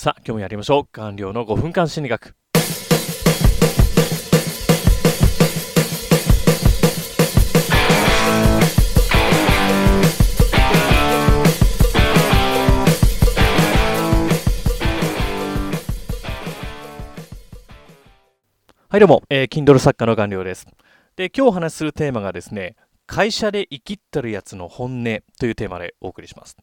さあ今日もやりましょう。官僚の5分間心理学。はいどうも、えー、Kindle 作家の官僚です。で今日お話しするテーマがですね会社で生きってるやつの本音というテーマでお送りします。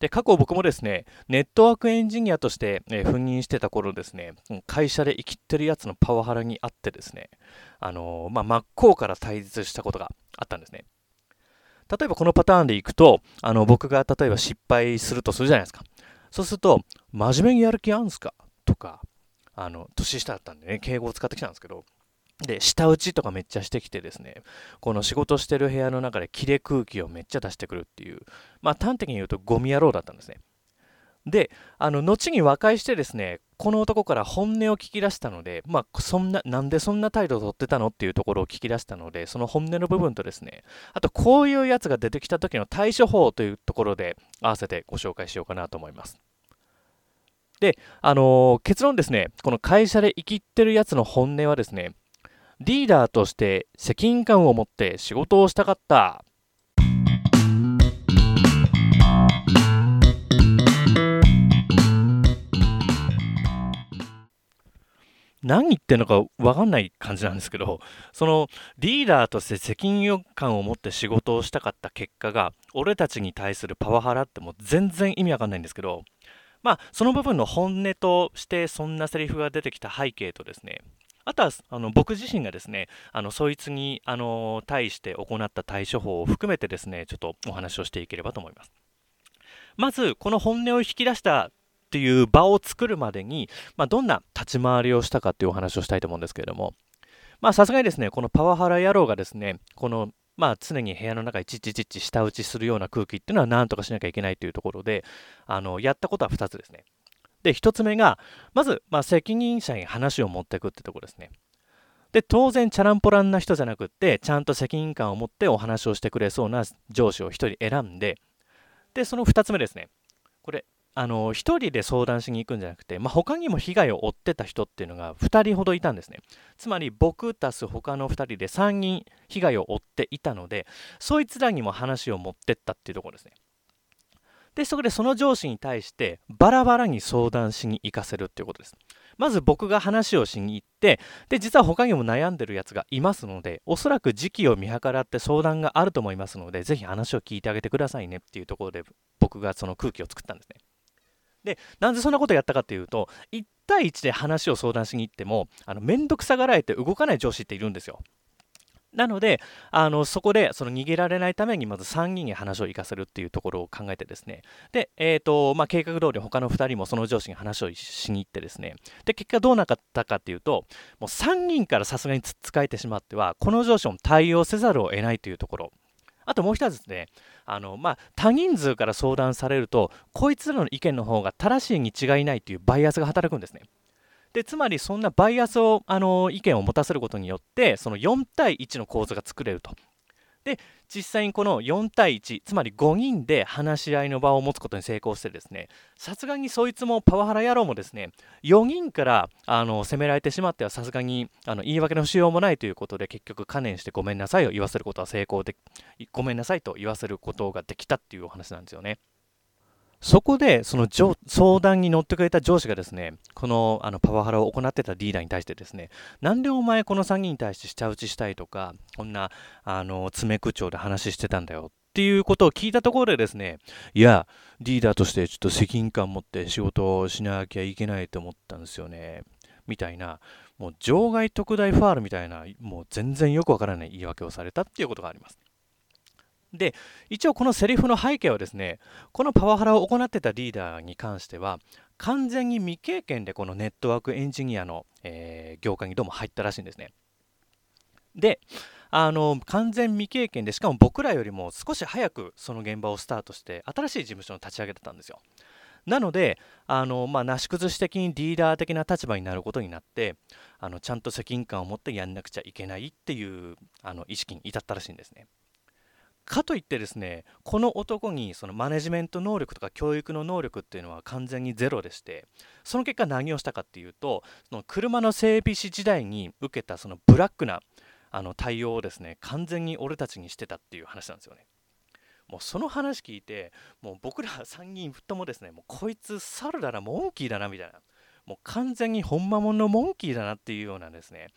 で過去僕もですねネットワークエンジニアとして、えー、赴任してた頃ですね会社で生きってるやつのパワハラにあってですねあのー、まあ、真っ向から対立したことがあったんですね。例えばこのパターンでいくとあの僕が例えば失敗するとするじゃないですか。そうすると真面目にやる気あんすか？とかあの年下だったんでね敬語を使ってきたんですけどで、舌打ちとかめっちゃしてきてですね、この仕事してる部屋の中で切れ空気をめっちゃ出してくるっていう、まあ端的に言うとゴミ野郎だったんですね。で、あの、後に和解してですね、この男から本音を聞き出したので、まあ、そんな、なんでそんな態度をとってたのっていうところを聞き出したので、その本音の部分とですね、あと、こういうやつが出てきた時の対処法というところで、合わせてご紹介しようかなと思います。で、あのー、結論ですね、この会社で生きってるやつの本音はですね、リーダーとして責任感を持って仕事をしたかった。何言ってんのか分かんない感じなんですけど、そのリーダーとして責任感を持って仕事をしたかった結果が、俺たちに対するパワハラってもう全然意味わかんないんですけど、まあ、その部分の本音としてそんなセリフが出てきた背景とですね、あとはあの僕自身がですね、あのそいつにあの対して行った対処法を含めてですね、ちょっとお話をしていければと思います。まず、この本音を引き出したっていう場を作るまでに、まあ、どんな立ち回りをしたかっていうお話をしたいと思うんですけれども、まさすがにですね、このパワハラ野郎がですね、このまあ、常に部屋の中にチッチチッチ舌打ちするような空気っていうのは何とかしなきゃいけないというところで、あのやったことは2つですね。で、1つ目が、まず、まあ、責任者に話を持っていくってところですね。で、当然、チャランポランな人じゃなくって、ちゃんと責任感を持ってお話をしてくれそうな上司を1人選んで、で、その2つ目ですね。これ、あの、1人で相談しに行くんじゃなくて、まあ、他にも被害を負ってた人っていうのが2人ほどいたんですね。つまり、僕たす他の2人で3人被害を負っていたので、そいつらにも話を持ってったっていうところですね。で、そこでその上司に対してバラバラに相談しに行かせるっていうことです。まず僕が話をしに行って、で、実は他にも悩んでるやつがいますので、おそらく時期を見計らって相談があると思いますので、ぜひ話を聞いてあげてくださいねっていうところで僕がその空気を作ったんですね。で、なんでそんなことやったかっていうと、1対1で話を相談しに行っても、あの、めんどくさがられて動かない上司っているんですよ。なので、あのそこでその逃げられないために、まず3人に話を行かせるっていうところを考えてですね、で、えーとまあ、計画通り他の2人もその上司に話をしに行ってですね、で、結果どうなかったかっていうと、もう3人からさすがにつっつかえてしまっては、この上司も対応せざるを得ないというところ。あともう一つですね、あのまあ、多人数から相談されると、こいつらの意見の方が正しいに違いないというバイアスが働くんですね。でつまりそんなバイアスをあの意見を持たせることによってその4対1の構図が作れると。で実際にこの4対1つまり5人で話し合いの場を持つことに成功してですねさすがにそいつもパワハラ野郎もですね4人からあの責められてしまってはさすがにあの言い訳のしようもないということで結局可念してごめんなさいを言わせることは成功でごめんなさいと言わせることができたっていうお話なんですよね。そこで、その相談に乗ってくれた上司がですね、このあのパワハラを行ってたリーダーに対してですね、なんでお前この3人に対して下打ちしたいとか、こんな、あの、爪口調で話してたんだよっていうことを聞いたところでですね、いや、リーダーとしてちょっと責任感持って仕事をしなきゃいけないと思ったんですよね。みたいな、もう場外特大ファールみたいな、もう全然よくわからない言い訳をされたっていうことがあります。で、一応このセリフの背景はですね、このパワハラを行ってたリーダーに関しては、完全に未経験でこのネットワークエンジニアの、えー、業界にどうも入ったらしいんですね。で、あの完全未経験で、しかも僕らよりも少し早くその現場をスタートして、新しい事務所を立ち上げてたんですよ。なので、あのまあ、なし崩し的にリーダー的な立場になることになって、あのちゃんと責任感を持ってやんなくちゃいけないっていうあの意識に至ったらしいんですね。かといってですねこの男にそのマネジメント能力とか教育の能力っていうのは完全にゼロでしてその結果何をしたかっていうとその車の整備士時代に受けたそのブラックなあの対応をですね完全に俺たちにしてたっていう話なんですよね。もうその話聞いてもう僕ら3人ともですねもうこいつ猿だなモンキーだなみたいなもう完全に本間もんのモンキーだなっていうようなですね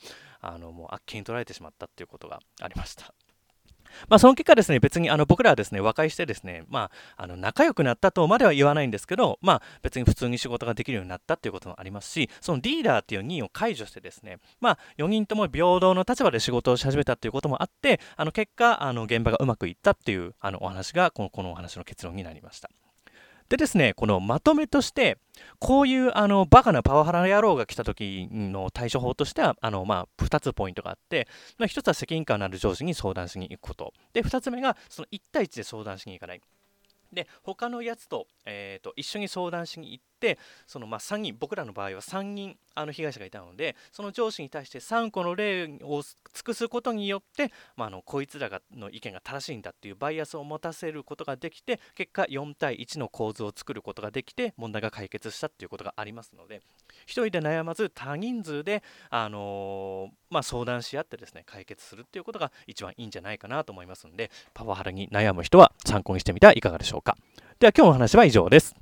あのもうあっけに取られてしまったっていうことがありました。まあ、その結果ですね、別にあの僕らはですね、和解してですね、まあ、あの仲良くなったとまでは言わないんですけど、まあ、別に普通に仕事ができるようになったっていうこともありますし、そのリーダーっていう任を解除してですね、まあ、4人とも平等の立場で仕事をし始めたっていうこともあって、あの結果、あの現場がうまくいったっていうあのお話がこのこのお話の結論になりました。でですね、このまとめとして、こういうあのバカなパワハラ野郎が来た時の対処法としては、あのまあ、2つポイントがあって、まあ、1つは責任感のある上司に相談しに行くこと。で、2つ目が、その1対1で相談しに行かない。で、他のやつと,、えーと、一緒に相談しに行って、そのまあ3人、僕らの場合は3人あの被害者がいたので、その上司に対して3個の例を尽くすことによって、まあ、あのこいつらがの意見が正しいんだっていうバイアスを持たせることができて、結果4対1の構図を作ることができて、問題が解決したっていうことがありますので、1人で悩まず多人数で、あのー、まあ、相談し合ってですね、解決するっていうことが一番いいんじゃないかなと思いますので、パワハラに悩む人は参考にしてみてはいかがでしょうか。では今日の話は以上です。